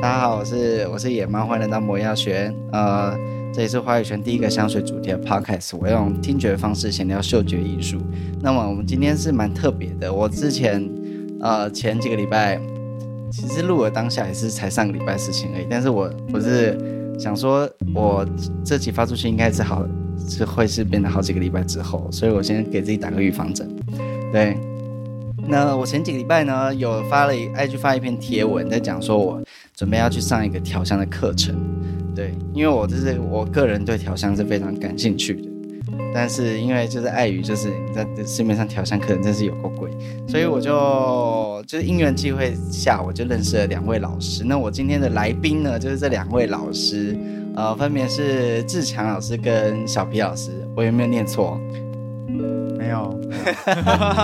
大家好，我是我是野猫，欢迎来到魔药学。呃，这里是花语圈第一个香水主题的 podcast，我用听觉的方式闲聊嗅觉艺术。那么我们今天是蛮特别的，我之前呃前几个礼拜，其实录了当下也是才上个礼拜事情而已，但是我我是想说，我这集发出去应该是好是会是变得好几个礼拜之后，所以我先给自己打个预防针，对。那我前几个礼拜呢，有发了一 IG 发一篇贴文，在讲说我准备要去上一个调香的课程，对，因为我就是我个人对调香是非常感兴趣的，但是因为就是碍于就是你在市面上调香可能真是有够贵，所以我就就是因缘际会下，我就认识了两位老师。那我今天的来宾呢，就是这两位老师，呃，分别是志强老师跟小皮老师，我有没有念错？没有，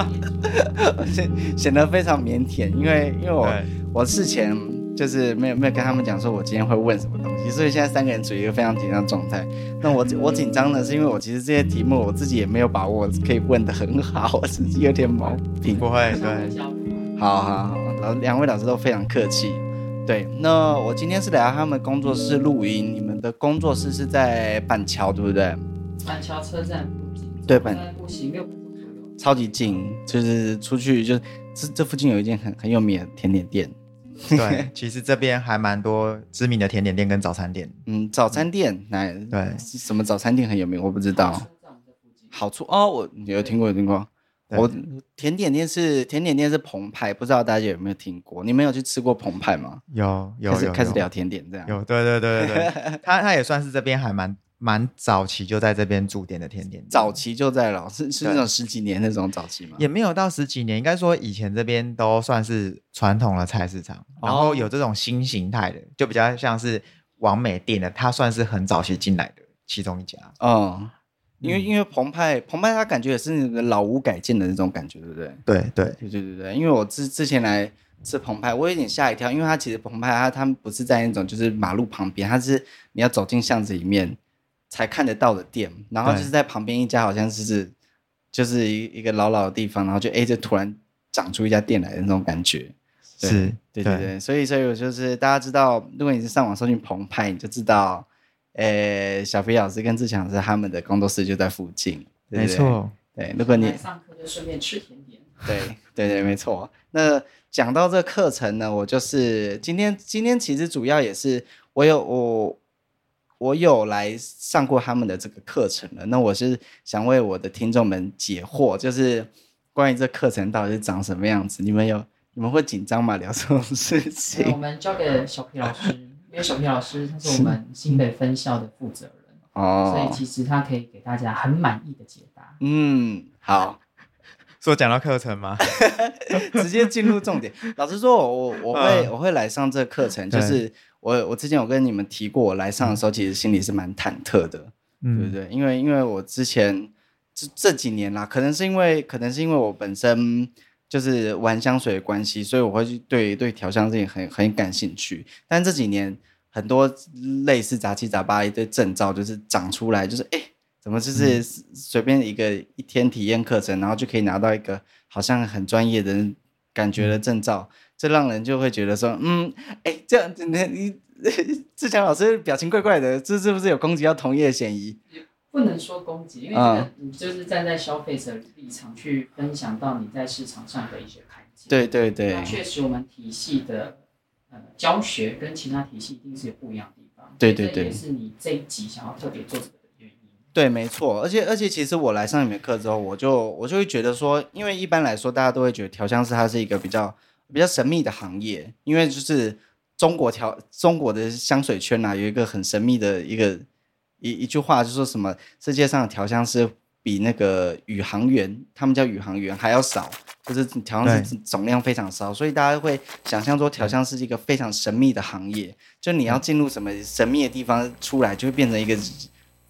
显显得非常腼腆，因为因为我我事前就是没有没有跟他们讲说我今天会问什么东西，所以现在三个人处于一个非常紧张状态。那我我紧张呢是因为我其实这些题目我自己也没有把握可以问的很好，我自己有点毛病。不会，对，好好好，然后两位老师都非常客气。对，那我今天是来到他们工作室录音，你们的工作室是在板桥对不对？板桥车站。对，板桥超级近，就是出去就是这这附近有一间很很有名的甜点店。对，其实这边还蛮多知名的甜点店跟早餐店。嗯，早餐店，来，对，什么早餐店很有名？我不知道。好处哦，我有听过，有听过。我甜点店是甜点店是澎湃，不知道大家有没有听过？你们有去吃过澎湃吗？有，有，开始开始聊甜点这样。有，对对对对对，他他也算是这边还蛮。蛮早期就在这边驻店的甜点，早期就在了，是是那种十几年那种早期吗？也没有到十几年，应该说以前这边都算是传统的菜市场，哦、然后有这种新形态的，就比较像是王美店的，它算是很早期进来的其中一家。嗯，因为因为澎湃澎湃，它感觉也是那个老屋改建的那种感觉，对不对？对对对对对对，因为我之之前来吃澎湃，我有点吓一跳，因为它其实澎湃它它不是在那种就是马路旁边，它是你要走进巷子里面。才看得到的店，然后就是在旁边一家，好像是就是一一个老老的地方，然后就哎，就突然长出一家店来的那种感觉。是，对对对，所以所以我就是大家知道，如果你是上网搜寻澎湃，你就知道，诶，小飞老师跟志强老师他们的工作室就在附近。没错，对，如果你上课就顺便吃甜点。对对对，没错。那讲到这个课程呢，我就是今天今天其实主要也是我有我。我有来上过他们的这个课程了，那我是想为我的听众们解惑，就是关于这课程到底是长什么样子。你们有你们会紧张吗？聊这种事 情？我们交给小皮老师，因为小皮老师他是我们新北分校的负责人哦，所以其实他可以给大家很满意的解答。嗯，好，说讲到课程吗？直接进入重点。老实说，我我会、嗯、我会来上这个课程，就是。我我之前有跟你们提过，我来上的时候其实心里是蛮忐忑的，嗯、对不对？因为因为我之前这这几年啦，可能是因为可能是因为我本身就是玩香水的关系，所以我会去对对调香这些很很感兴趣。但这几年很多类似杂七杂八一堆证照就是长出来，就是哎，怎么就是随便一个一天体验课程，然后就可以拿到一个好像很专业的感觉的证照。嗯这让人就会觉得说，嗯，哎，这样子你你 志强老师表情怪怪的，这是不是有攻击要同业的嫌疑？不能说攻击，因为你就是站在消费者立场去分享到你在市场上的一些看见。对对对。确实，我们体系的呃教学跟其他体系一定是有不一样的地方。对对对。这也是你这一集想要特别做这个的原因。对，没错。而且而且，其实我来上你们课之后，我就我就会觉得说，因为一般来说，大家都会觉得调香师它是一个比较。比较神秘的行业，因为就是中国调中国的香水圈呐、啊，有一个很神秘的一个一一句话，就说什么世界上的调香师比那个宇航员，他们叫宇航员还要少，就是调香师总量非常少，所以大家会想象说调香师是一个非常神秘的行业，就你要进入什么神秘的地方出来，就会变成一个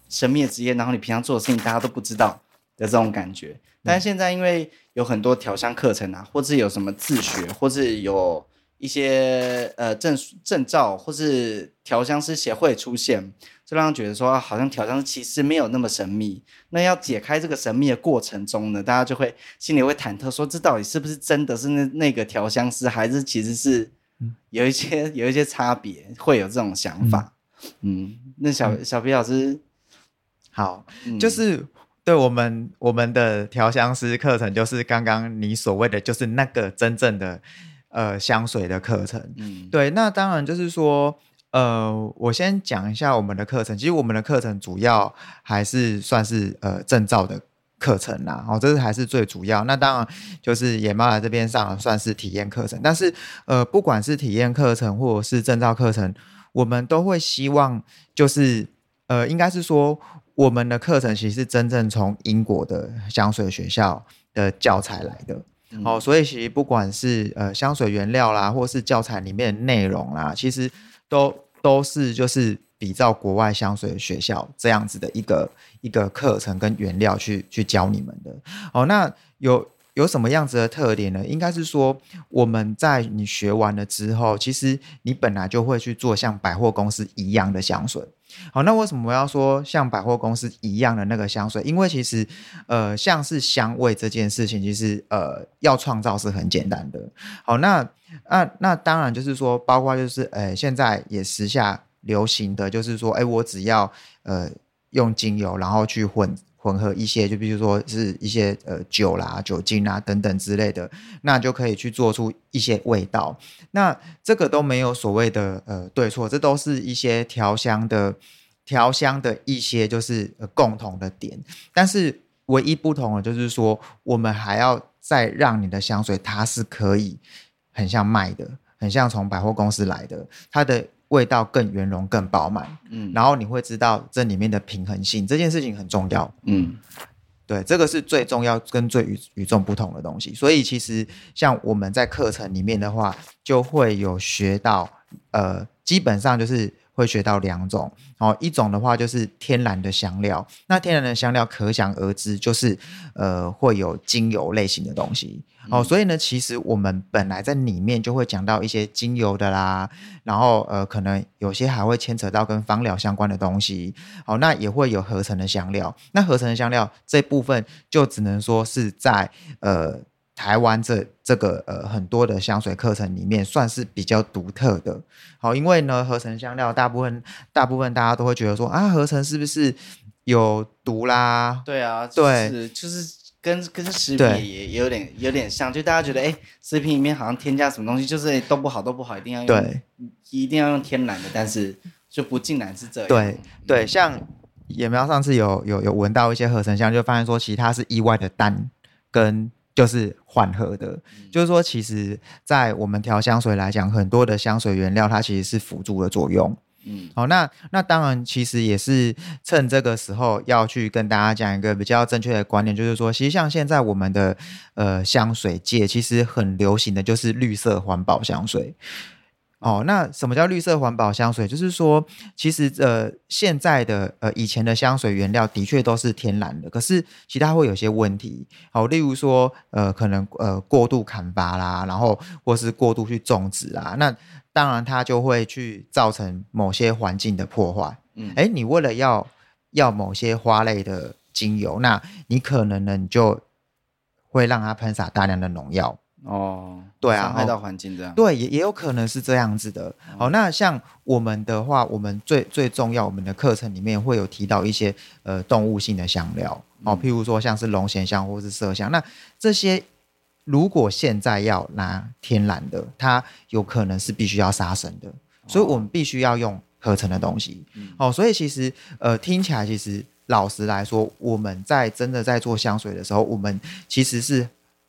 神秘的职业，然后你平常做的事情大家都不知道的这种感觉。但现在因为有很多调香课程啊，或是有什么自学，或是有一些呃证证照，或是调香师协会出现，就让人觉得说好像调香师其实没有那么神秘。那要解开这个神秘的过程中呢，大家就会心里会忐忑，说这到底是不是真的是那那个调香师，还是其实是有一些有一些差别，会有这种想法。嗯，嗯，那小、嗯、小皮老师，好，嗯、就是对我们我们的调香师课程，就是刚刚你所谓的，就是那个真正的呃香水的课程。嗯，对，那当然就是说。呃，我先讲一下我们的课程。其实我们的课程主要还是算是呃证照的课程啦，哦，这是还是最主要。那当然就是野猫来这边上算是体验课程，但是呃，不管是体验课程或者是证照课程，我们都会希望就是呃，应该是说我们的课程其实是真正从英国的香水学校的教材来的。嗯、哦，所以其实不管是呃香水原料啦，或是教材里面的内容啦，其实。都都是就是比照国外香水学校这样子的一个一个课程跟原料去去教你们的哦。那有有什么样子的特点呢？应该是说我们在你学完了之后，其实你本来就会去做像百货公司一样的香水。好，那为什么我要说像百货公司一样的那个香水？因为其实呃，像是香味这件事情，其实呃要创造是很简单的。好，那。那那当然就是说，包括就是，呃，现在也时下流行的就是说，哎，我只要呃用精油，然后去混混合一些，就比如说是一些呃酒啦、酒精啊等等之类的，那就可以去做出一些味道。那这个都没有所谓的呃对错，这都是一些调香的调香的一些就是呃共同的点。但是唯一不同的就是说，我们还要再让你的香水它是可以。很像卖的，很像从百货公司来的，它的味道更圆融、更饱满。嗯，然后你会知道这里面的平衡性，这件事情很重要。嗯，对，这个是最重要跟最与与众不同的东西。所以其实像我们在课程里面的话，就会有学到，呃，基本上就是。会学到两种，哦，一种的话就是天然的香料，那天然的香料可想而知，就是呃会有精油类型的东西，哦，所以呢，其实我们本来在里面就会讲到一些精油的啦，然后呃可能有些还会牵扯到跟芳疗相关的东西，哦，那也会有合成的香料，那合成的香料这部分就只能说是在呃。台湾这这个呃很多的香水课程里面算是比较独特的，好，因为呢合成香料大部分大部分大家都会觉得说啊合成是不是有毒啦？对啊，就是、对，就是跟跟食品也有点有点像，就大家觉得哎食品里面好像添加什么东西就是都不好都不好，一定要用对，一定要用天然的，但是就不尽然是这样。对对，像野喵上次有有有闻到一些合成香，就发现说其实它是意外的淡跟。就是缓和的，嗯、就是说，其实，在我们调香水来讲，很多的香水原料它其实是辅助的作用。嗯，好，那那当然，其实也是趁这个时候要去跟大家讲一个比较正确的观念，就是说，其实像现在我们的呃香水界，其实很流行的就是绿色环保香水。哦，那什么叫绿色环保香水？就是说，其实呃，现在的呃，以前的香水原料的确都是天然的，可是其他会有些问题。好、哦，例如说，呃，可能呃过度砍伐啦，然后或是过度去种植啦，那当然它就会去造成某些环境的破坏。嗯，哎，你为了要要某些花类的精油，那你可能呢，你就会让它喷洒大量的农药。哦，对啊，伤害到环境这样，对，也也有可能是这样子的。哦，那像我们的话，我们最最重要，我们的课程里面会有提到一些呃动物性的香料，哦，譬如说像是龙涎香或是麝香，那这些如果现在要拿天然的，它有可能是必须要杀生的，所以我们必须要用合成的东西。哦，所以其实呃听起来，其实老实来说，我们在真的在做香水的时候，我们其实是。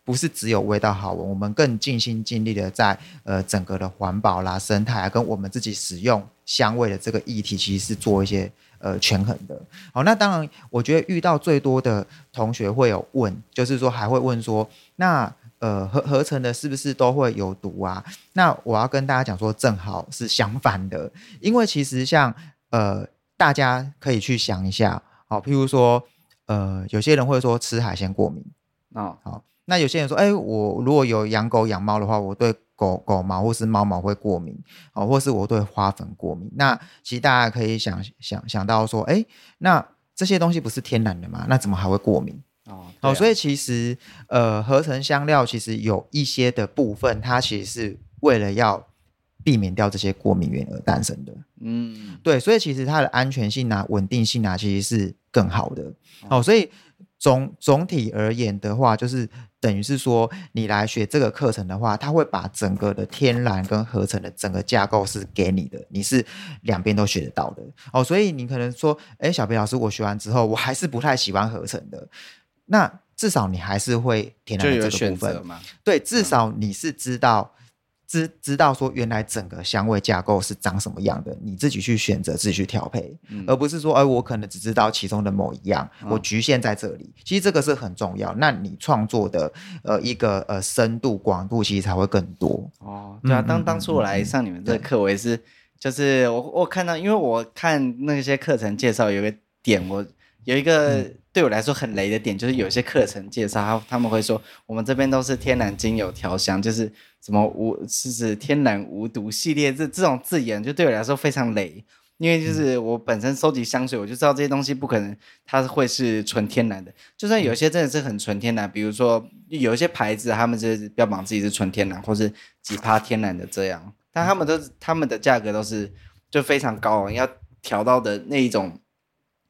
不是只有味道好闻，我们更尽心尽力的在呃整个的环保啦、生态啊，跟我们自己使用香味的这个议题，其实是做一些呃权衡的。好，那当然，我觉得遇到最多的同学会有问，就是说还会问说，那呃合合成的是不是都会有毒啊？那我要跟大家讲说，正好是相反的，因为其实像呃大家可以去想一下，好，譬如说呃有些人会说吃海鲜过敏，啊好。那有些人说，哎，我如果有养狗养猫的话，我对狗狗毛或是猫毛会过敏，哦，或是我对花粉过敏。那其实大家可以想想想到说，哎，那这些东西不是天然的吗？那怎么还会过敏？哦，啊、哦，所以其实呃，合成香料其实有一些的部分，它其实是为了要避免掉这些过敏源而诞生的。嗯，对，所以其实它的安全性啊、稳定性啊，其实是更好的。哦，所以。总总体而言的话，就是等于是说，你来学这个课程的话，它会把整个的天然跟合成的整个架构是给你的，你是两边都学得到的哦。所以你可能说，哎，小皮老师，我学完之后，我还是不太喜欢合成的，那至少你还是会天然的这个部分嘛？对，至少你是知道。知知道说原来整个香味架构是长什么样的，你自己去选择，自己去调配，嗯、而不是说，哎，我可能只知道其中的某一样，嗯、我局限在这里。其实这个是很重要，那你创作的呃一个呃深度广度其实才会更多。哦，对啊，当当初我来上你们这个课，我也是，就是我我看到，因为我看那些课程介绍，有个点我。有一个对我来说很雷的点，就是有些课程介绍，他他们会说我们这边都是天然精油调香，就是什么无是指天然无毒系列，这这种字眼就对我来说非常雷，因为就是我本身收集香水，我就知道这些东西不可能它会是纯天然的，就算有些真的是很纯天然，比如说有一些牌子，他们就是标榜自己是纯天然或是几趴天然的这样，但他们都是他们的价格都是就非常高，要调到的那一种。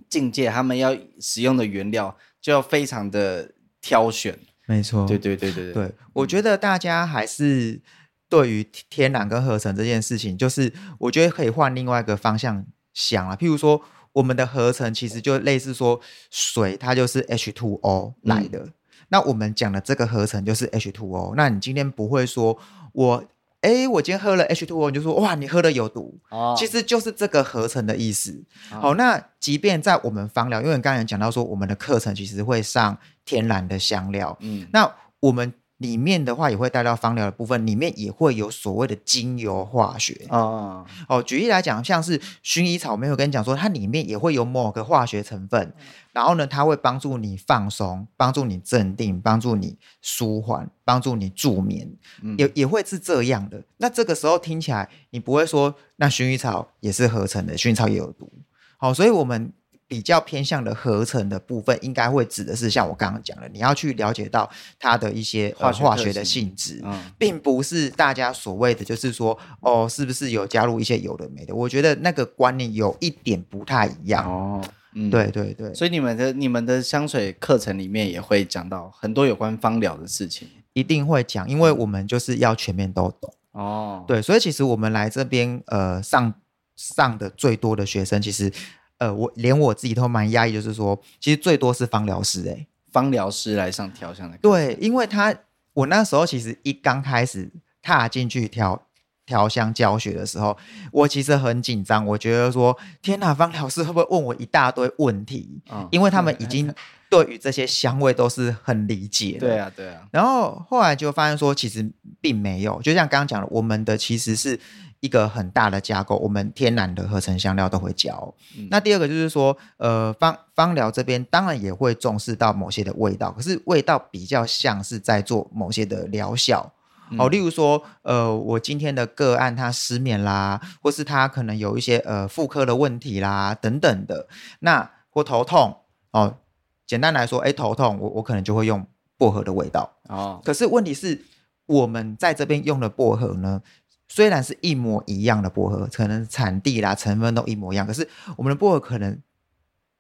境界，他们要使用的原料就要非常的挑选。没错，对对对对对。对，我觉得大家还是对于天然跟合成这件事情，就是我觉得可以换另外一个方向想啊。譬如说，我们的合成其实就类似说水，它就是 H2O 来的。嗯、那我们讲的这个合成就是 H2O。那你今天不会说我。哎，我今天喝了 H2O，你就说哇，你喝的有毒，哦、其实就是这个合成的意思。哦、好，那即便在我们芳疗，因为刚才讲到说，我们的课程其实会上天然的香料，嗯，那我们。里面的话也会带到芳疗的部分，里面也会有所谓的精油化学哦哦。举例来讲，像是薰衣草，我没有跟你讲说，它里面也会有某个化学成分，然后呢，它会帮助你放松，帮助你镇定，帮助你舒缓，帮助你助眠，嗯、也也会是这样的。那这个时候听起来，你不会说那薰衣草也是合成的，薰衣草也有毒。好，所以我们。比较偏向的合成的部分，应该会指的是像我刚刚讲的，你要去了解到它的一些化化学的性质，嗯、并不是大家所谓的就是说哦，是不是有加入一些有的没的？我觉得那个观念有一点不太一样哦。嗯，对对对，所以你们的你们的香水课程里面也会讲到很多有关芳疗的事情，一定会讲，因为我们就是要全面都懂哦。对，所以其实我们来这边呃上上的最多的学生，其实。呃，我连我自己都蛮压抑，就是说，其实最多是芳疗师、欸，哎，芳疗师来上调香的。对，因为他我那时候其实一刚开始踏进去调调香教学的时候，我其实很紧张，我觉得说，天哪，芳疗师会不会问我一大堆问题？嗯，因为他们已经对于这些香味都是很理解的。对啊，对啊。然后后来就发现说，其实并没有，就像刚刚讲的，我们的其实是。一个很大的架构，我们天然的合成香料都会教。嗯、那第二个就是说，呃，芳芳疗这边当然也会重视到某些的味道，可是味道比较像是在做某些的疗效。嗯、哦，例如说，呃，我今天的个案他失眠啦，或是他可能有一些呃妇科的问题啦等等的，那或头痛哦，简单来说，哎，头痛，我我可能就会用薄荷的味道。哦，可是问题是，我们在这边用的薄荷呢？虽然是一模一样的薄荷，可能产地啦、成分都一模一样，可是我们的薄荷可能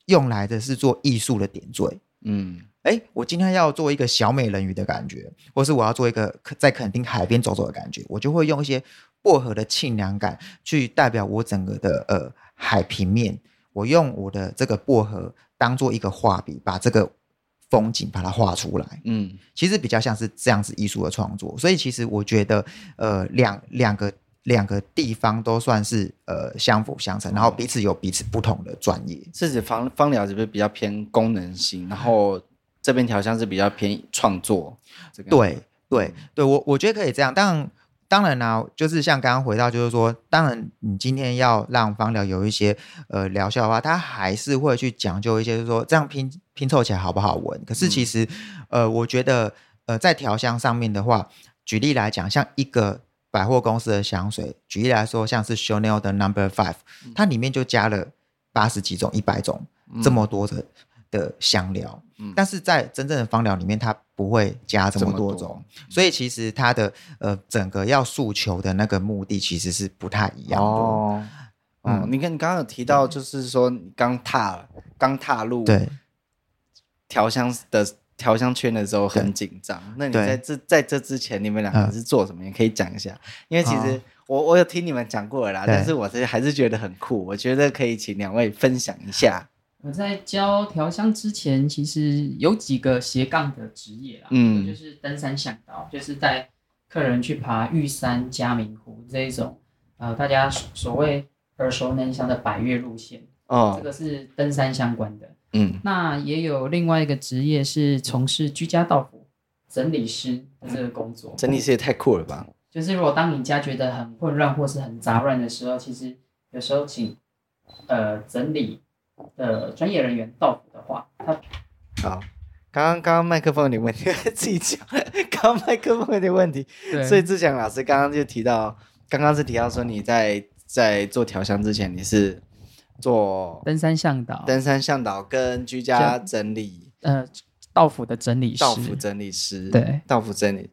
用来的是做艺术的点缀。嗯，哎，我今天要做一个小美人鱼的感觉，或是我要做一个在垦丁海边走走的感觉，我就会用一些薄荷的清凉感去代表我整个的呃海平面。我用我的这个薄荷当做一个画笔，把这个。风景把它画出来，嗯，其实比较像是这样子艺术的创作，所以其实我觉得，呃，两两个两个地方都算是呃相辅相成，然后彼此有彼此不同的专业。是指芳芳疗是不是比较偏功能性，然后这边调香是比较偏创作？这个对对对，我我觉得可以这样，但。当然啦，就是像刚刚回到，就是说，当然你今天要让芳疗有一些呃疗效的话，它还是会去讲究一些，就是说这样拼拼凑起来好不好闻。可是其实，嗯、呃，我觉得呃在调香上面的话，举例来讲，像一个百货公司的香水，举例来说，像是 Chanel 的 Number Five，它里面就加了八十几种、一百种这么多的的香料。嗯，但是在真正的芳疗里面，它不会加这么多种，多。所以其实它的呃整个要诉求的那个目的其实是不太一样的。哦，嗯，你看你刚刚有提到，就是说你刚踏刚踏入对。调香的调香圈的时候很紧张。那你在这在这之前，你们两个是做什么？你可以讲一下，因为其实我我有听你们讲过了啦，但是我这还是觉得很酷，我觉得可以请两位分享一下。我在教调香之前，其实有几个斜杠的职业啦，嗯，就是登山向导，就是带客人去爬玉山、嘉明湖这一种，呃，大家所谓耳熟能详的百越路线，哦，这个是登山相关的，嗯，那也有另外一个职业是从事居家道服整理师的这个工作，整理师也太酷了吧！就是如果当你家觉得很混乱或是很杂乱的时候，其实有时候请呃整理。的专业人员到府的话，他好。刚刚刚刚麦克风有点问题，自己讲。刚刚麦克风有点问题，所以志强老师刚刚就提到，刚刚是提到说你在在做调香之前，你是做登山向导，登山向导跟居家整理，呃，道府的整理师，道府整理师，对，道府整理。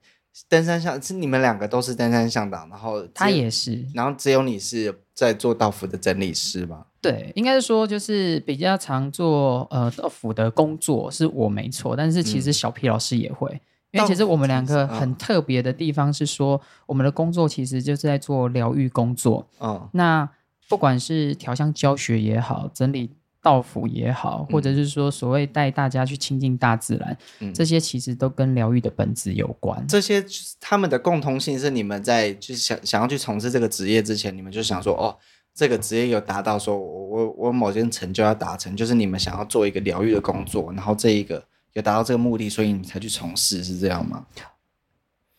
登山向是你们两个都是登山向导，然后他也是，然后只有你是在做道服的整理师吗？对，应该是说就是比较常做呃道服的工作是我没错，但是其实小皮老师也会，嗯、因为其实我们两个很特别的地方是说，我们的工作其实就是在做疗愈工作。哦，那不管是调香教学也好，整理。道府也好，或者是说所谓带大家去亲近大自然，嗯、这些其实都跟疗愈的本质有关。这些他们的共同性是，你们在就是想想要去从事这个职业之前，你们就想说，哦，这个职业有达到说我我我某件成就要达成，就是你们想要做一个疗愈的工作，然后这一个有达到这个目的，所以你们才去从事，是这样吗？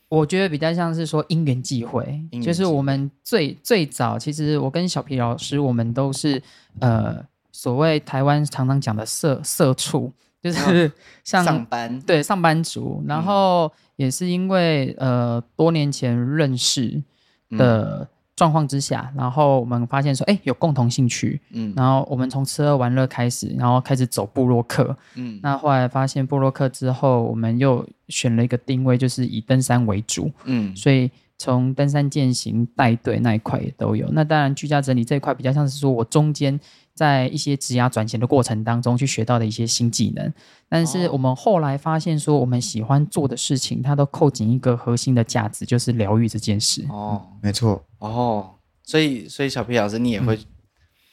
我觉得比较像是说因缘际会，就是我们最最早，其实我跟小皮老师，我们都是呃。所谓台湾常常讲的社社畜，就是 像上班对上班族，然后也是因为呃多年前认识的状况之下，然后我们发现说，哎，有共同兴趣，嗯，然后我们从吃喝玩乐开始，然后开始走部落客，嗯，那后来发现部落客之后，我们又选了一个定位，就是以登山为主，嗯，所以从登山健行带队那一块也都有。那当然居家整理这一块比较像是说我中间。在一些职涯转型的过程当中，去学到的一些新技能，但是我们后来发现说，我们喜欢做的事情，它都扣紧一个核心的价值，就是疗愈这件事。哦，没错。哦，所以，所以小皮老师，你也会。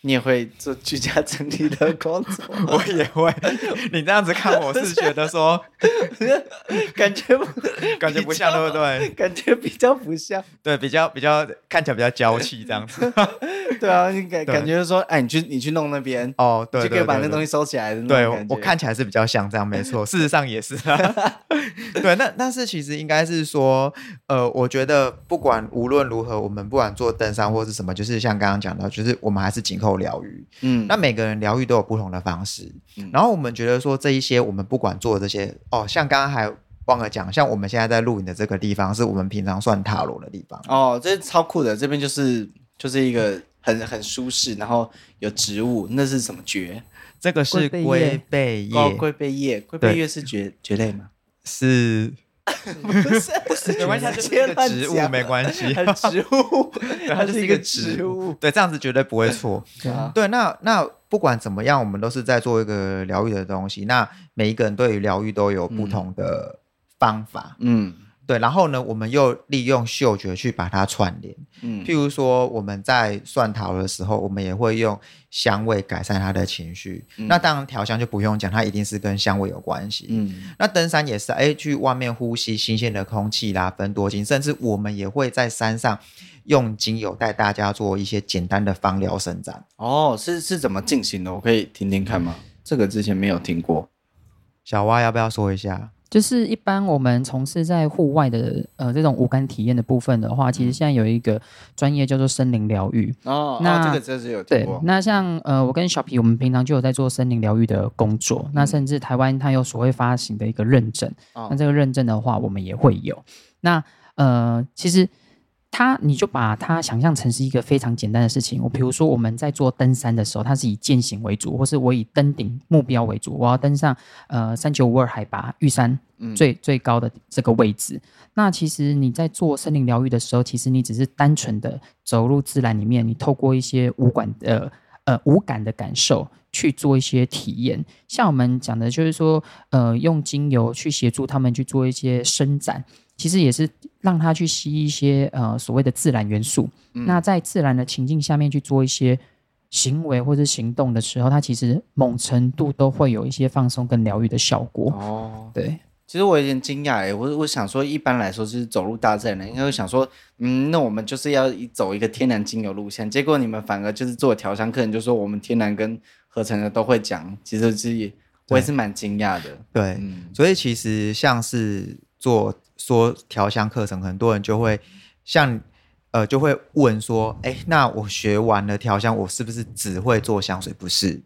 嗯你也会做居家整理的工作，我也会。你这样子看，我是觉得说，感觉不感觉不像，对不对？感觉比较不像，对，比较比较看起来比较娇气这样子。对啊，你感感觉说，哎，你去你去弄那边哦，对，就可以把那东西收起来的。对，我看起来是比较像这样，没错。事实上也是。对，那但是其实应该是说，呃，我觉得不管无论如何，我们不管做登山或是什么，就是像刚刚讲到，就是我们还是紧扣。疗愈，嗯，那每个人疗愈都有不同的方式，嗯，然后我们觉得说这一些，我们不管做这些，哦，像刚刚还忘了讲，像我们现在在录影的这个地方，是我们平常算塔罗的地方，哦，这超酷的，这边就是就是一个很很舒适，然后有植物，那是什么蕨？这个是龟背叶，哦，龟背叶，龟背叶是蕨蕨类吗？是。不是 不是，没关系，它就是一个植物，没关系。植物，它就是一个植物。对，这样子绝对不会错。对，那那不管怎么样，我们都是在做一个疗愈的东西。那每一个人对于疗愈都有不同的方法。嗯。对，然后呢，我们又利用嗅觉去把它串联。嗯，譬如说我们在蒜桃的时候，我们也会用香味改善他的情绪。嗯、那当然调香就不用讲，它一定是跟香味有关系。嗯，那登山也是，哎，去外面呼吸新鲜的空气啦，分多精，甚至我们也会在山上用精油带大家做一些简单的芳疗伸展。哦，是是怎么进行的？我可以听听看吗？这个之前没有听过，小蛙要不要说一下？就是一般我们从事在户外的呃这种无感体验的部分的话，其实现在有一个专业叫做森林疗愈哦。那、哦、这个真是有。对，那像呃我跟小皮，我们平常就有在做森林疗愈的工作。嗯、那甚至台湾它有所谓发行的一个认证，哦、那这个认证的话，我们也会有。那呃其实它你就把它想象成是一个非常简单的事情。我比如说我们在做登山的时候，它是以健行为主，或是我以登顶目标为主，我要登上呃三九五二海拔玉山最、嗯、最高的这个位置。那其实你在做森林疗愈的时候，其实你只是单纯的走入自然里面，你透过一些五感的呃五感的感受去做一些体验。像我们讲的就是说，呃，用精油去协助他们去做一些伸展，其实也是让他去吸一些呃所谓的自然元素。嗯、那在自然的情境下面去做一些行为或者行动的时候，它其实某程度都会有一些放松跟疗愈的效果。哦，对。其实我有点惊讶哎，我我想说，一般来说就是走入大自然的，应该会想说，嗯，那我们就是要走一个天然精油路线。结果你们反而就是做调香客人，就说我们天然跟合成的都会讲。其实是我也是蛮惊讶的。对，嗯、所以其实像是做说调香课程，很多人就会像呃就会问说，哎，那我学完了调香，我是不是只会做香水？不是，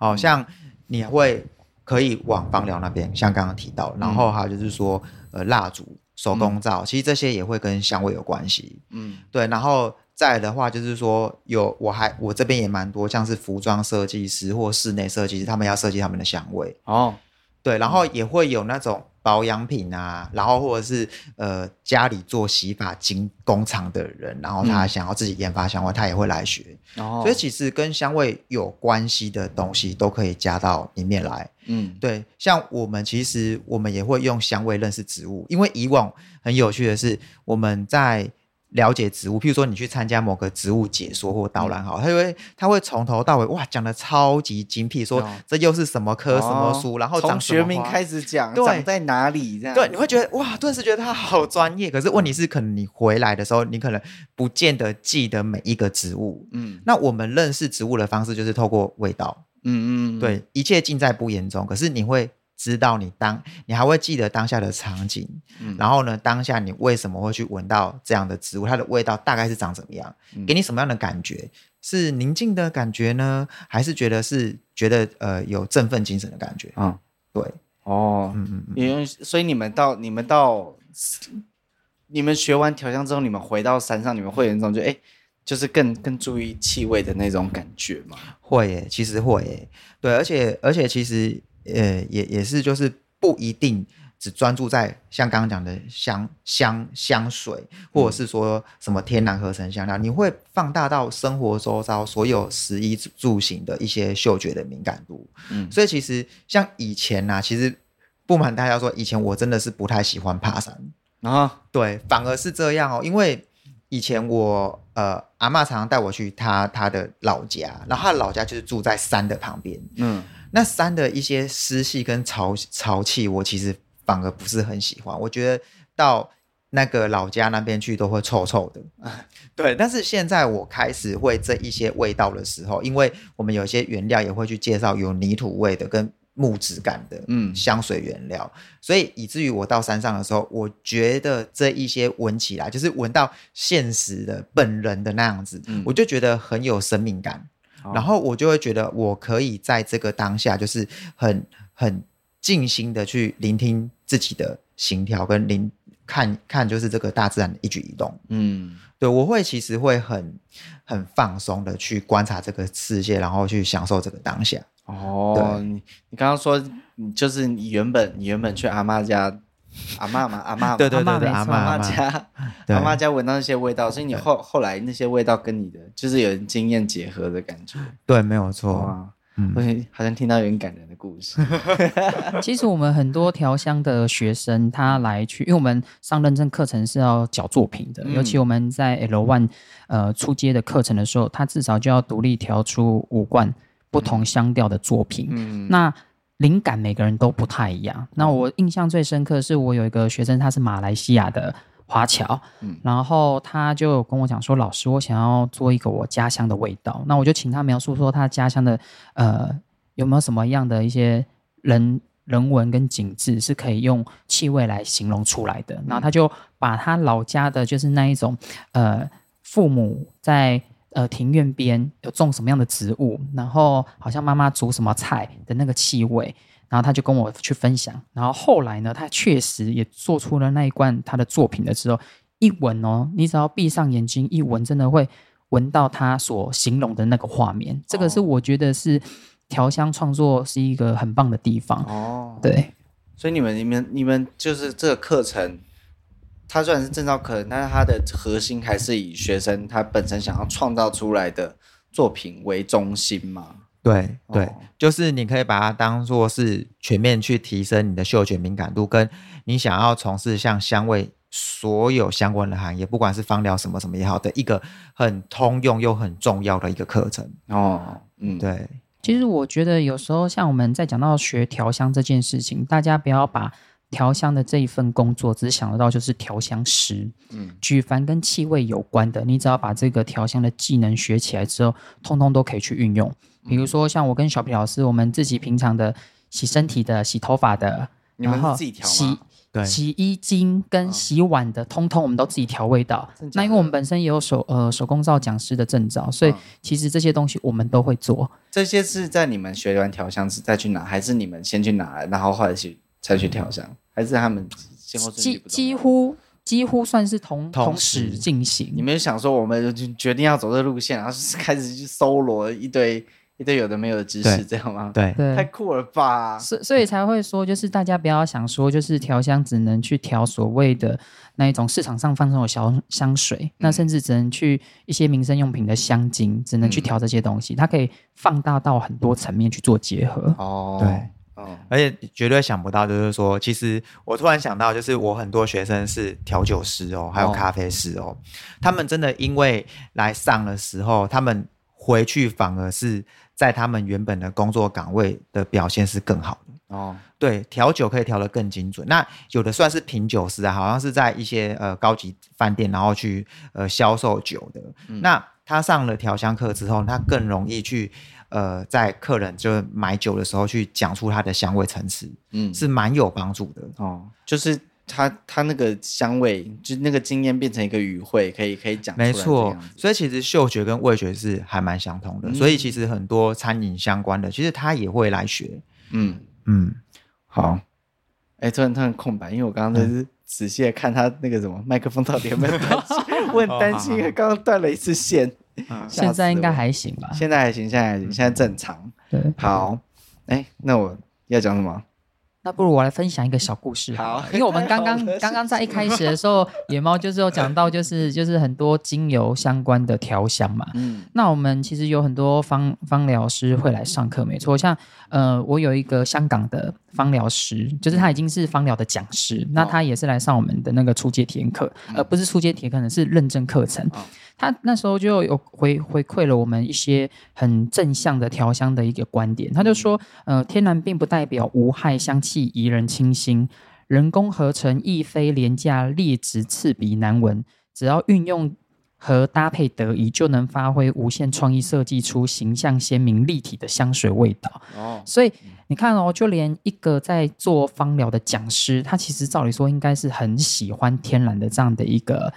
哦、像你会。可以往芳疗那边，像刚刚提到，然后还有就是说，呃，蜡烛、手工皂，嗯、其实这些也会跟香味有关系。嗯，对。然后再的话，就是说有我还我这边也蛮多，像是服装设计师或室内设计师，他们要设计他们的香味。哦，对。然后也会有那种。保养品啊，然后或者是呃家里做洗发精工厂的人，然后他想要自己研发香味，嗯、他也会来学。哦，所以其实跟香味有关系的东西都可以加到里面来。嗯，对，像我们其实我们也会用香味认识植物，因为以往很有趣的是我们在。了解植物，譬如说你去参加某个植物解说或导览，好，他会他会从头到尾哇讲的超级精辟，说这又是什么科什么树，然后从学名开始讲，长在哪里这样，对，你会觉得哇，顿时觉得他好专业。可是问题是，可能你回来的时候，你可能不见得记得每一个植物。嗯，那我们认识植物的方式就是透过味道。嗯嗯，对，一切尽在不言中。可是你会。知道你当，你还会记得当下的场景，嗯、然后呢，当下你为什么会去闻到这样的植物？它的味道大概是长怎么样？嗯、给你什么样的感觉？是宁静的感觉呢，还是觉得是觉得呃有振奋精神的感觉？嗯，对，哦，嗯嗯，因为所以你们到你们到你们学完调香之后，你们回到山上，你们会有一种就哎，就是更更注意气味的那种感觉吗？会耶，其实会耶，对，而且而且其实。呃，也也是，就是不一定只专注在像刚刚讲的香香香水，或者是说什么天然合成香料，嗯、你会放大到生活周遭所有食衣住行的一些嗅觉的敏感度。嗯，所以其实像以前呢、啊，其实不瞒大家说，以前我真的是不太喜欢爬山啊。对，反而是这样哦，因为以前我呃阿嬷常常带我去他他的老家，然后他的老家就是住在山的旁边。嗯。那山的一些湿气跟潮潮气，我其实反而不是很喜欢。我觉得到那个老家那边去都会臭臭的。对，但是现在我开始会这一些味道的时候，因为我们有些原料也会去介绍有泥土味的跟木质感的，嗯，香水原料，嗯、所以以至于我到山上的时候，我觉得这一些闻起来就是闻到现实的本人的那样子，嗯、我就觉得很有生命感。然后我就会觉得，我可以在这个当下，就是很很静心的去聆听自己的心跳，跟聆看看就是这个大自然的一举一动。嗯，对，我会其实会很很放松的去观察这个世界，然后去享受这个当下。哦，你刚刚说，就是你原本你原本去阿妈家。阿嬷嘛，阿嬷，对对对，阿嬷阿嬷家，阿嬷家闻到那些味道，所以你后后来那些味道跟你的就是有经验结合的感觉。对，没有错。嗯，好像听到有点感人的故事。其实我们很多调香的学生，他来去，因为我们上认证课程是要缴作品的，尤其我们在 L One 呃初阶的课程的时候，他至少就要独立调出五罐不同香调的作品。嗯，那。灵感每个人都不太一样。那我印象最深刻的是，我有一个学生，他是马来西亚的华侨，嗯，然后他就跟我讲说：“老师，我想要做一个我家乡的味道。”那我就请他描述说他家乡的呃有没有什么样的一些人人文跟景致是可以用气味来形容出来的。然后他就把他老家的就是那一种呃父母在。呃，庭院边有种什么样的植物，然后好像妈妈煮什么菜的那个气味，然后他就跟我去分享。然后后来呢，他确实也做出了那一罐他的作品的时候，一闻哦，你只要闭上眼睛一闻，真的会闻到他所形容的那个画面。这个是我觉得是调香创作是一个很棒的地方哦。对，所以你们、你们、你们就是这个课程，它虽然是证照课程，但是它的核心还是以学生他本身想要创造出来的作品为中心嘛。对对，哦、就是你可以把它当做是全面去提升你的嗅觉敏感度，跟你想要从事像香味所有相关的行业，不管是芳疗什么什么也好的一个很通用又很重要的一个课程哦。嗯，对。其实我觉得有时候像我们在讲到学调香这件事情，大家不要把调香的这一份工作只想得到就是调香师。嗯，举凡跟气味有关的，你只要把这个调香的技能学起来之后，通通都可以去运用。比如说，像我跟小皮老师，我们自己平常的洗身体的、洗头发的，然后洗洗衣精跟洗碗的，通通我们都自己调味道。那因为我们本身也有手呃手工皂讲师的证照，所以其实这些东西我们都会做。这些是在你们学完调香再去拿，还是你们先去拿，然后后来去才去调香，还是他们先后顺序不几乎几乎算是同同时进行。你们想说，我们就决定要走这路线，然后开始去搜罗一堆。一堆有的没有的知识，这样吗？对，对，太酷了吧！所所以才会说，就是大家不要想说，就是调香只能去调所谓的那一种市场上贩售的小香水，嗯、那甚至只能去一些民生用品的香精，只能去调这些东西。嗯、它可以放大到很多层面去做结合。哦，对，哦，而且绝对想不到，就是说，其实我突然想到，就是我很多学生是调酒师哦，还有咖啡师哦，哦他们真的因为来上的时候，他们回去反而是。在他们原本的工作岗位的表现是更好的哦。对，调酒可以调得更精准。那有的算是品酒师啊，好像是在一些呃高级饭店，然后去呃销售酒的。嗯、那他上了调香课之后，他更容易去呃在客人就买酒的时候去讲出它的香味层次，嗯，是蛮有帮助的哦。就是。他他那个香味，就那个经验变成一个语汇，可以可以讲。没错，所以其实嗅觉跟味觉是还蛮相通的。嗯、所以其实很多餐饮相关的，其实他也会来学。嗯嗯，好。哎，突然突然空白，因为我刚刚在是仔细的看他那个什么麦克风到底有没有断线，我很担心，刚刚断了一次线。现在应该还行吧？现在还行，现在还行，现在正常。对，好。哎，那我要讲什么？那不如我来分享一个小故事好，因为我们刚刚 刚刚在一开始的时候，野猫就是有讲到，就是 就是很多精油相关的调香嘛。嗯，那我们其实有很多芳芳疗师会来上课，没错。像呃，我有一个香港的芳疗师，就是他已经是芳疗的讲师，那他也是来上我们的那个初阶体验课，而不是初阶体验课，是认证课程。他那时候就有回回馈了我们一些很正向的调香的一个观点，他就说，呃，天然并不代表无害，香气宜人清新，人工合成亦非廉价劣质刺鼻难闻，只要运用和搭配得宜，就能发挥无限创意，设计出形象鲜明立体的香水味道。哦，所以你看哦，就连一个在做芳疗的讲师，他其实照理说应该是很喜欢天然的这样的一个。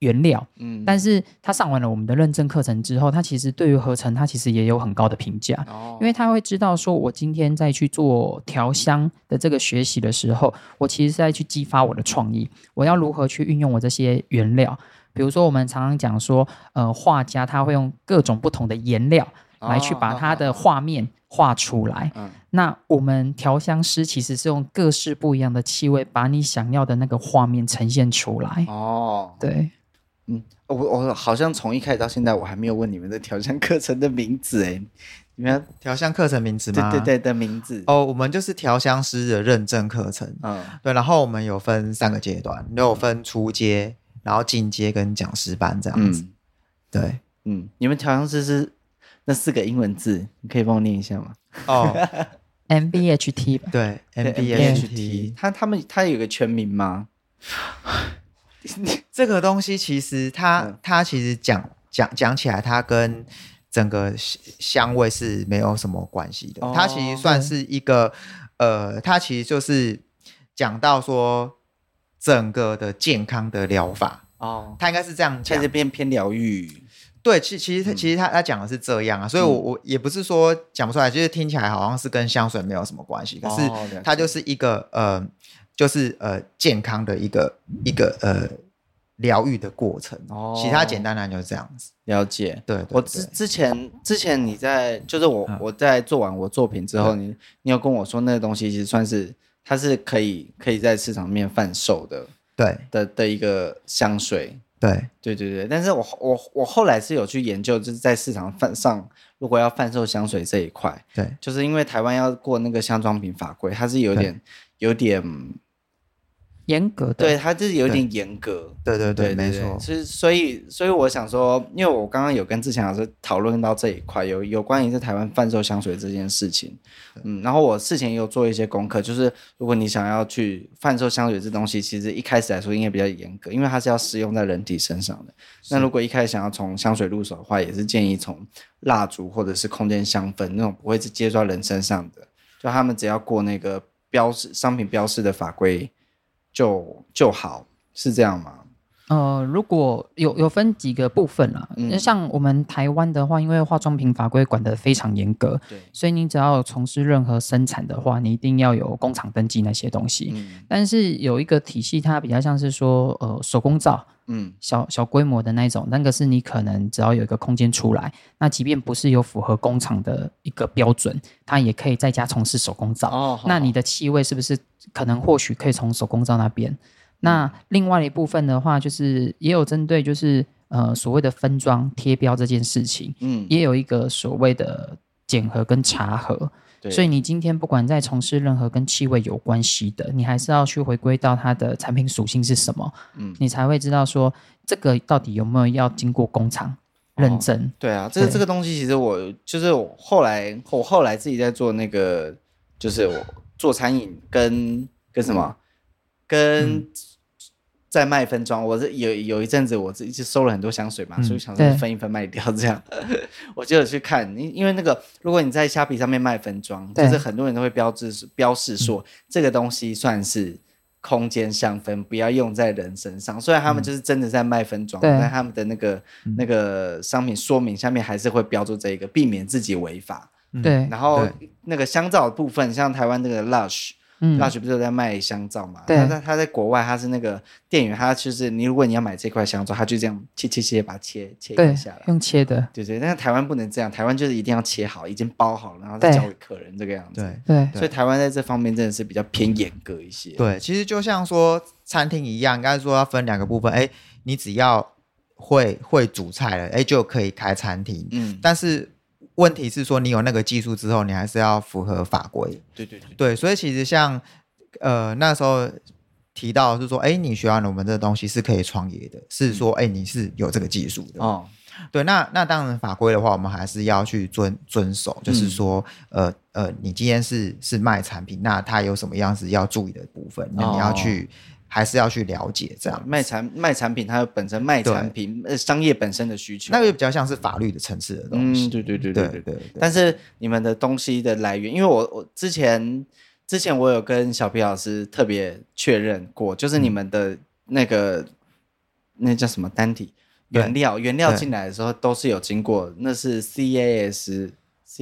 原料，嗯，但是他上完了我们的认证课程之后，他其实对于合成，他其实也有很高的评价，哦，因为他会知道说，我今天在去做调香的这个学习的时候，我其实是在去激发我的创意，我要如何去运用我这些原料，比如说我们常常讲说，呃，画家他会用各种不同的颜料来去把它的画面画出来，哦，那我们调香师其实是用各式不一样的气味，把你想要的那个画面呈现出来，哦，对。嗯，我我好像从一开始到现在，我还没有问你们的调香课程的名字哎，你们调香课程名字吗？对对对的名字哦，我们就是调香师的认证课程，嗯，对，然后我们有分三个阶段，有分初阶，然后进阶跟讲师班这样子，嗯、对，嗯，你们调香师是那四个英文字，你可以帮我念一下吗？哦，M B H T，吧。对，M B H T，他他们他有个全名吗？这个东西其实它、嗯、它其实讲讲讲起来，它跟整个香味是没有什么关系的。哦、它其实算是一个呃，它其实就是讲到说整个的健康的疗法。哦，它应该是这样讲，其实偏偏疗愈。对，其其实他其实他他讲的是这样啊，所以我我也不是说讲不出来，就是听起来好像是跟香水没有什么关系，可是它就是一个呃。就是呃健康的一个一个呃疗愈的过程。哦，其他简单来就是这样子。了解，对，对，对，我之之前之前你在就是我、嗯、我在做完我作品之后，你你有跟我说那个东西其实算是它是可以可以在市场面贩售的，对的的一个香水。对对对对，但是我我我后来是有去研究，就是在市场贩上，如果要贩售香水这一块，对，就是因为台湾要过那个香妆品法规，它是有点有点。严格的，对，它就是有点严格，对对对，没错。其实所以所以我想说，因为我刚刚有跟志强老师讨论到这一块，有有关于在台湾贩售香水这件事情，嗯，然后我事前也有做一些功课，就是如果你想要去贩售香水这东西，其实一开始来说应该比较严格，因为它是要适用在人体身上的。那如果一开始想要从香水入手的话，也是建议从蜡烛或者是空间香氛那种不会是接触到人身上的，就他们只要过那个标识商品标示的法规。就就好，是这样吗？呃，如果有有分几个部分啦，嗯，像我们台湾的话，因为化妆品法规管得非常严格，对，所以你只要从事任何生产的话，你一定要有工厂登记那些东西。嗯，但是有一个体系，它比较像是说，呃，手工皂。嗯，小小规模的那种，那个是你可能只要有一个空间出来，那即便不是有符合工厂的一个标准，它也可以在家从事手工皂。哦，那你的气味是不是可能或许可以从手工皂那边？嗯。那另外一部分的话，就是也有针对就是呃所谓的分装贴标这件事情，嗯，也有一个所谓的检核跟查核。所以你今天不管在从事任何跟气味有关系的，你还是要去回归到它的产品属性是什么，嗯，你才会知道说这个到底有没有要经过工厂认证。哦。对啊，这个这个东西其实我就是我后来我后来自己在做那个，就是我做餐饮跟跟什么跟。嗯在卖分装，我是有有一阵子我自己就收了很多香水嘛，嗯、所以想说分一分卖掉这样，我就有去看，因因为那个如果你在虾皮上面卖分装，就是很多人都会标志标示说、嗯、这个东西算是空间香氛，不要用在人身上。虽然他们就是真的在卖分装、嗯，但他们的那个那个商品说明下面还是会标注这一个，避免自己违法。对，然后那个香皂的部分，像台湾那个 Lush。嗯，Lush 不是有在卖香皂嘛？对，他在他在国外，他是那个店员，他就是你，如果你要买这块香皂，他就这样切切切，把它切切一下来，用切的，对对。但是台湾不能这样，台湾就是一定要切好，已经包好了，然后再交给客人这个样子。对对，所以台湾在这方面真的是比较偏严格一些。对，其实就像说餐厅一样，应该说要分两个部分。哎，你只要会会煮菜了，哎，就可以开餐厅。嗯，但是。问题是说，你有那个技术之后，你还是要符合法规。对对对，对，所以其实像呃那时候提到是说，哎，你学完我们这个东西是可以创业的，是说，哎，你是有这个技术的。哦，对，那那当然法规的话，我们还是要去遵遵守，就是说，呃呃，你今天是是卖产品，那它有什么样子要注意的部分，那你要去。哦还是要去了解这样卖产卖产品，它有本身卖产品呃商业本身的需求，那个比较像是法律的层次的东西。嗯，对对对对对对，对，对。但是你们的东西的来源，因为我我之前之前我有跟小皮老师特别确认过，就是你们的那个、嗯、那叫什么单体原料原料进来的时候都是有经过，那是 CAS。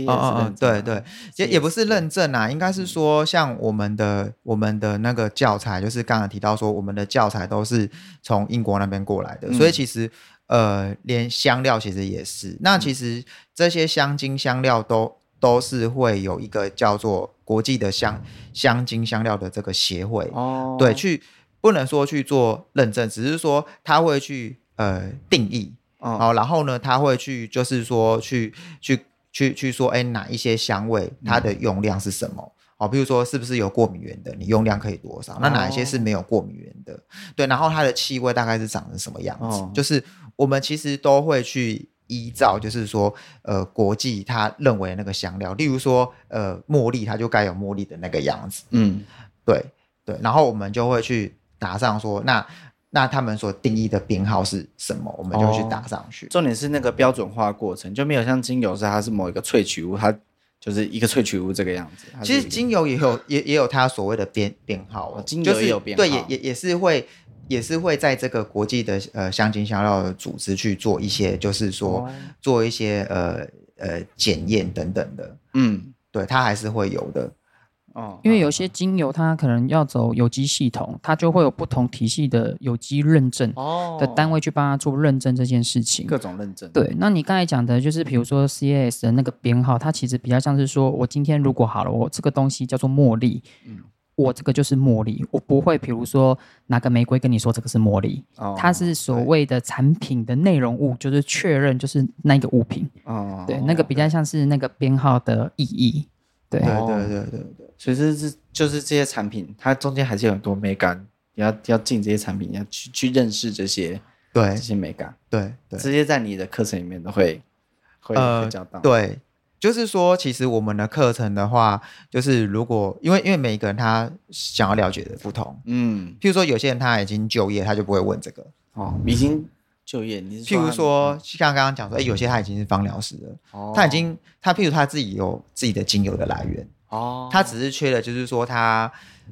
哦哦，对对，也也不是认证啊，应该是说像我们的我们的那个教材，就是刚刚提到说我们的教材都是从英国那边过来的，嗯、所以其实呃，连香料其实也是。那其实这些香精香料都都是会有一个叫做国际的香香精香料的这个协会哦，对，去不能说去做认证，只是说他会去呃定义哦，然后呢，他会去就是说去去。去去说，哎，哪一些香味它的用量是什么？哦、嗯，比如说是不是有过敏源的，你用量可以多少？那哪一些是没有过敏源的？哦、对，然后它的气味大概是长成什么样子？哦、就是我们其实都会去依照，就是说，呃，国际他认为的那个香料，例如说，呃，茉莉它就该有茉莉的那个样子。嗯，对对，然后我们就会去打上说那。那他们所定义的编号是什么？我们就去打上去。哦。重点是那个标准化过程，就没有像精油是它是某一个萃取物，它就是一个萃取物这个样子。其实精油也有也也有它所谓的编编号，哦，精油也有编号，就是，对，也也也是会也是会在这个国际的呃香精香料的组织去做一些，就是说，哦，做一些呃呃检验等等的。嗯，对，它还是会有的。哦，因为有些精油它可能要走有机系统，它就会有不同体系的有机认证的单位去帮它做认证这件事情。各种认证。对，那你刚才讲的就是，比如说 CAS 的那个编号，它其实比较像是说，我今天如果好了，我这个东西叫做茉莉，嗯。我这个就是茉莉，我不会，比如说拿个玫瑰跟你说这个是茉莉，哦、它是所谓的产品的内容物，就是确认就是那个物品，哦，对，那个比较像是那个编号的意义，对，对对对对对，所以这是就是这些产品，它中间还是有很多美感，你要要进这些产品，你要去去认识这些，对。这些美感，对对，直接在你的课程里面都会会会教到，对。就是说，其实我们的课程的话，就是如果因为因为每一个人他想要了解的不同，嗯，譬如说有些人他已经就业，他就不会问这个。哦，已经就业，你是譬如说像刚刚讲说，哎，有些他已经是芳疗师了，哦，他已经他譬如他自己有自己的精油的来源，哦，他只是缺的就是说他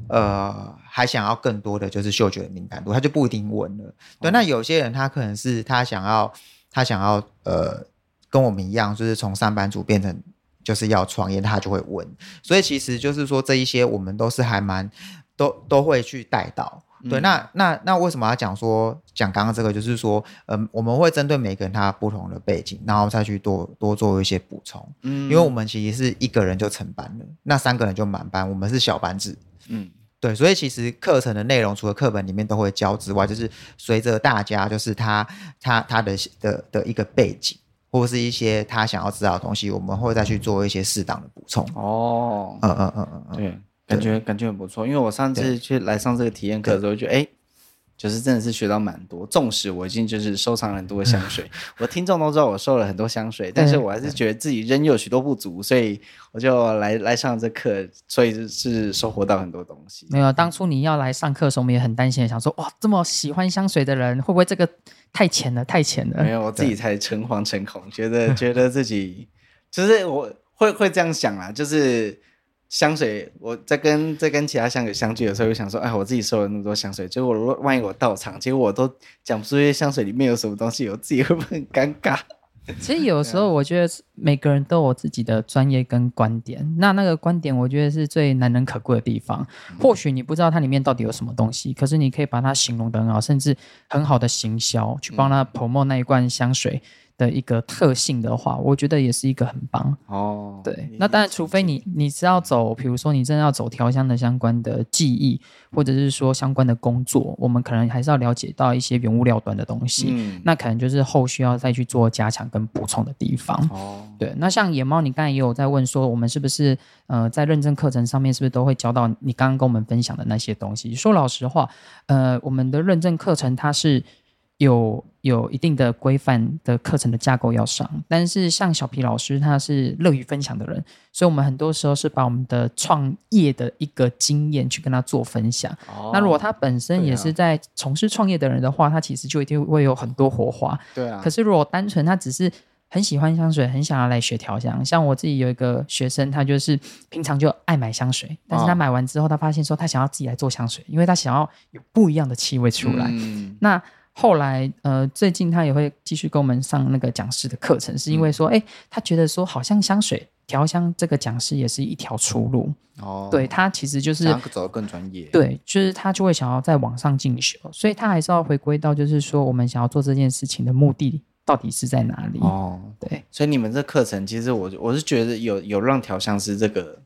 呃还想要更多的就是嗅觉的敏感度，他就不一定问了。对，那有些人他可能是他想要他想要呃。跟我们一样，就是从上班族变成就是要创业，他就会问。所以其实就是说，这一些我们都是还蛮都都会去带到。对，嗯、那那那为什么要讲说讲刚刚这个？就是说，嗯，我们会针对每个人他不同的背景，然后再去多多做一些补充。嗯，因为我们其实是一个人就成班了，那三个人就满班，我们是小班制。嗯，对，所以其实课程的内容除了课本里面都会教之外，就是随着大家就是他他他的的的一个背景。或是一些他想要知道的东西，我们会再去做一些适当的补充。哦，嗯嗯嗯嗯，对，感觉感觉很不错。因为我上次去来上这个体验课的时候，就哎，就是真的是学到蛮多。纵使我已经就是收藏了很多香 水，我听众都知道我收了很多香水，但是我还是觉得自己仍有许多不足，所以我就来来上这课，所以是收获到很多东西。没有，当初你要来上课的时候，我们也很担心，想说哇，这么喜欢香水的人，会不会这个？太浅了，太浅了。没有，我自己才诚惶诚恐，觉得 觉得自己就是我会会这样想啊，就是香水，我在跟在跟其他香水相聚的时候，就想说，哎，我自己收了那么多香水，结果如果万一我到场，结果我都讲不出这些香水里面有什么东西，我自己会不会很尴尬？其实有时候我觉得每个人都有自己的专业跟观点，那那个观点我觉得是最难能可贵的地方。或许你不知道它里面到底有什么东西，可是你可以把它形容得很好，甚至很好的行销去帮他 promote 那一罐香水。的一个特性的话，我觉得也是一个很棒哦。对，那当然，除非你你是要走，比如说你真的要走调香的相关的技艺，或者是说相关的工作，我们可能还是要了解到一些原物料端的东西。嗯，那可能就是后续要再去做加强跟补充的地方。哦，对。那像野猫，你刚才也有在问说，我们是不是呃在认证课程上面是不是都会教到你刚刚跟我们分享的那些东西？说老实话，呃，我们的认证课程它是。有有一定的规范的课程的架构要上，但是像小皮老师他是乐于分享的人，所以我们很多时候是把我们的创业的一个经验去跟他做分享。哦、那如果他本身也是在从事创业的人的话，啊、他其实就一定会有很多火花。对啊。可是如果单纯他只是很喜欢香水，很想要来学调香，像我自己有一个学生，他就是平常就爱买香水，但是他买完之后，他发现说他想要自己来做香水，因为他想要有不一样的气味出来。嗯、那后来，呃，最近他也会继续跟我们上那个讲师的课程，是因为说，哎、嗯，他觉得说，好像香水调香这个讲师也是一条出路。哦，对，他其实就是想走得更专业。对，就是他就会想要在网上进修，所以他还是要回归到，就是说，我们想要做这件事情的目的到底是在哪里？哦，对，所以你们这课程，其实我我是觉得有有让调香师这个。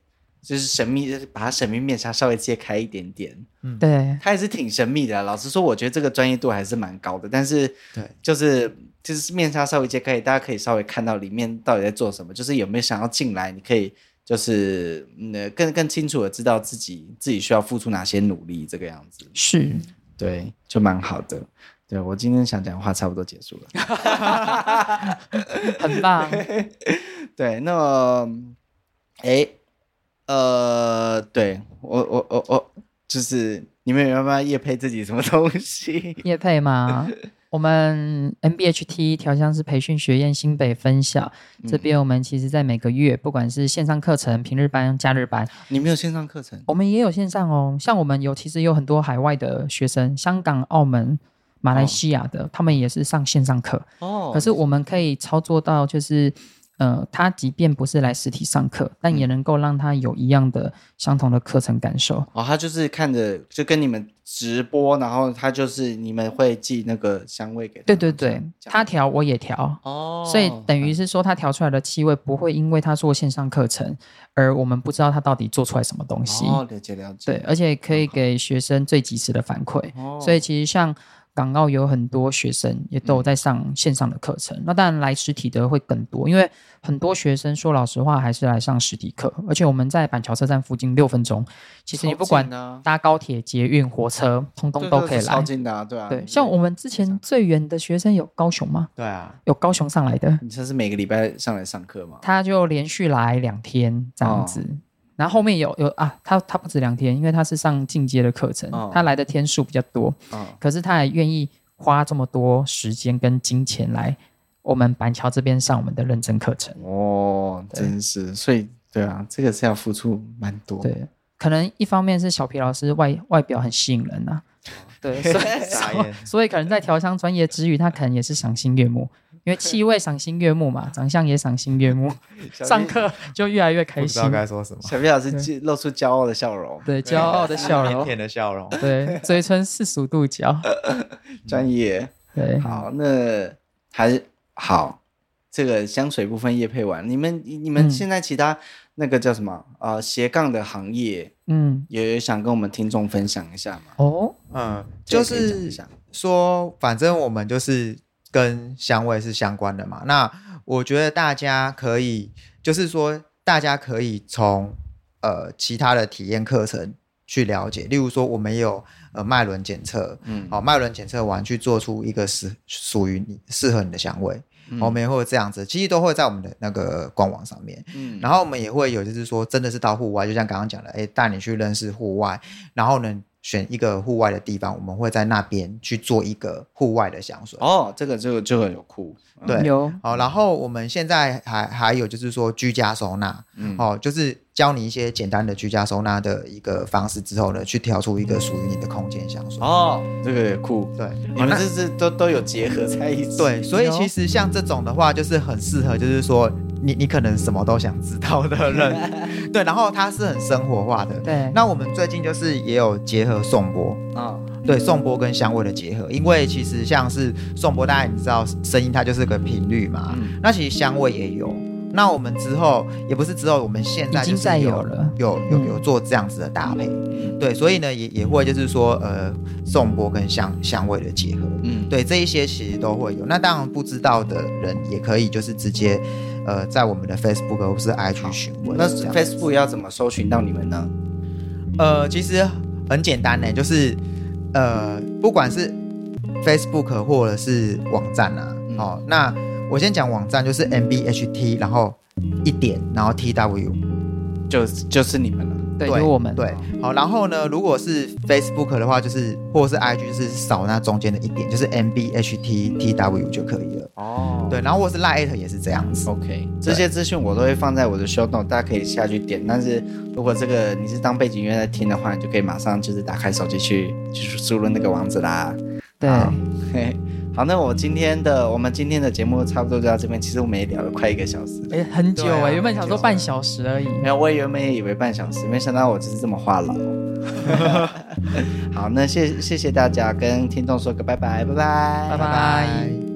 就是神秘，把它神秘面纱稍微揭开一点点。嗯，对，它也是挺神秘的。老实说，我觉得这个专业度还是蛮高的。但是，对，就是就是面纱稍微揭开，大家可以稍微看到里面到底在做什么。就是有没有想要进来，你可以就是嗯更更清楚的知道自己自己需要付出哪些努力，这个样子。是，对，就蛮好的。对，我今天想讲的话差不多结束了，很棒。对，那么，哎。呃，对我我我我就是你们有没有夜配自己什么东西？夜配吗？我们 MBHT 调香师培训学院新北分校、嗯、这边，我们其实在每个月，不管是线上课程、平日班、假日班，你们有线上课程？我们也有线上哦。像我们有，其实有很多海外的学生，香港、澳门、马来西亚的，哦、他们也是上线上课哦。可是我们可以操作到，就是。呃，他即便不是来实体上课，但也能够让他有一样的相同的课程感受。哦，他就是看着就跟你们直播，然后他就是你们会寄那个香味给他。对对对，他调我也调哦，所以等于是说他调出来的气味不会因为他做线上课程而我们不知道他到底做出来什么东西。哦，了解了解。对，而且可以给学生最及时的反馈。哦，所以其实像。港澳有很多学生也都有在上线上的课程，嗯、那当然来实体的会更多，因为很多学生说老实话还是来上实体课，而且我们在板桥车站附近六分钟，其实你不管搭高铁、捷运、火车，通通都可以来。超近的啊，对啊。对，像我们之前最远的学生有高雄吗？对啊，有高雄上来的。你这是每个礼拜上来上课吗？他就连续来两天这样子。哦然后后面有有啊，他他不止两天，因为他是上进阶的课程，哦、他来的天数比较多，哦、可是他还愿意花这么多时间跟金钱来我们板桥这边上我们的认证课程。哦，真是，所以对啊，这个是要付出蛮多。对，可能一方面是小皮老师外外表很吸引人呐、啊，对，所以 所以，所以可能在调香专业之余，他可能也是赏心悦目。因为 气味赏心悦目嘛，长相也赏心悦目，上课就越来越开心。不知道该说什么。小皮老师露出骄傲的笑容，对，骄傲的笑容，甜甜的笑容，对，嘴唇四十五度角，专业。对，好，那还是好。这个香水部分业配完，你们你们现在其他那个叫什么啊斜杠的行业，嗯，也想跟我们听众分享一下吗？哦，嗯，就是说，反正我们就是。跟香味是相关的嘛？那我觉得大家可以，就是说，大家可以从呃其他的体验课程去了解，例如说，我们有呃脉轮检测，嗯，好，脉轮检测完去做出一个适属于你适合你的香味，嗯、我们也会这样子，其实都会在我们的那个官网上面，嗯，然后我们也会有，就是说，真的是到户外，就像刚刚讲的，哎，带你去认识户外，然后呢。选一个户外的地方，我们会在那边去做一个户外的香水。哦，这个这个就很有酷，对，有。好，然后我们现在还还有就是说居家收纳，嗯，哦，就是教你一些简单的居家收纳的一个方式之后呢，去调出一个属于你的空间香水。哦，这个也酷，对，你们这是都都有结合在一起。对，所以其实像这种的话，就是很适合，就是说。你你可能什么都想知道的人，对，然后它是很生活化的，对。那我们最近就是也有结合颂钵啊，对，颂钵跟香味的结合，因为其实像是颂钵，大家你知道声音它就是个频率嘛，嗯、那其实香味也有。那我们之后也不是之后，我们现在就是有，有了，有有有做这样子的搭配，嗯、对，所以呢也也会就是说呃颂钵跟香香味的结合，嗯，对，这一些其实都会有。那当然不知道的人也可以就是直接。呃，在我们的 Facebook 或是 IG 询问。那 Facebook 要怎么搜寻到你们呢？呃，其实很简单呢，就是呃，不管是 Facebook 或者是网站啊，嗯、哦，那我先讲网站，就是 MBHT，然后一点，然后 TW，就就是你们了。对，有我们对，好，然后呢，如果是 Facebook 的话，就是或者是 IG，就是扫那中间的一点，就是 MBHTTW 就可以了。哦，对，然后或是 Line 也是这样子。OK，这些资讯我都会放在我的 Show Note，大家可以下去点。但是如果这个你是当背景音乐在听的话，你就可以马上就是打开手机去就是输入那个网址啦。对。好，那我今天的我们今天的节目差不多就到这边。其实我们也聊了快一个小时，哎，很久哎，啊、原本想说半小时而已。没有，我也原本也以为半小时，没想到我就是这么话痨。好，那谢谢谢大家，跟听众说个拜拜，拜拜，拜拜。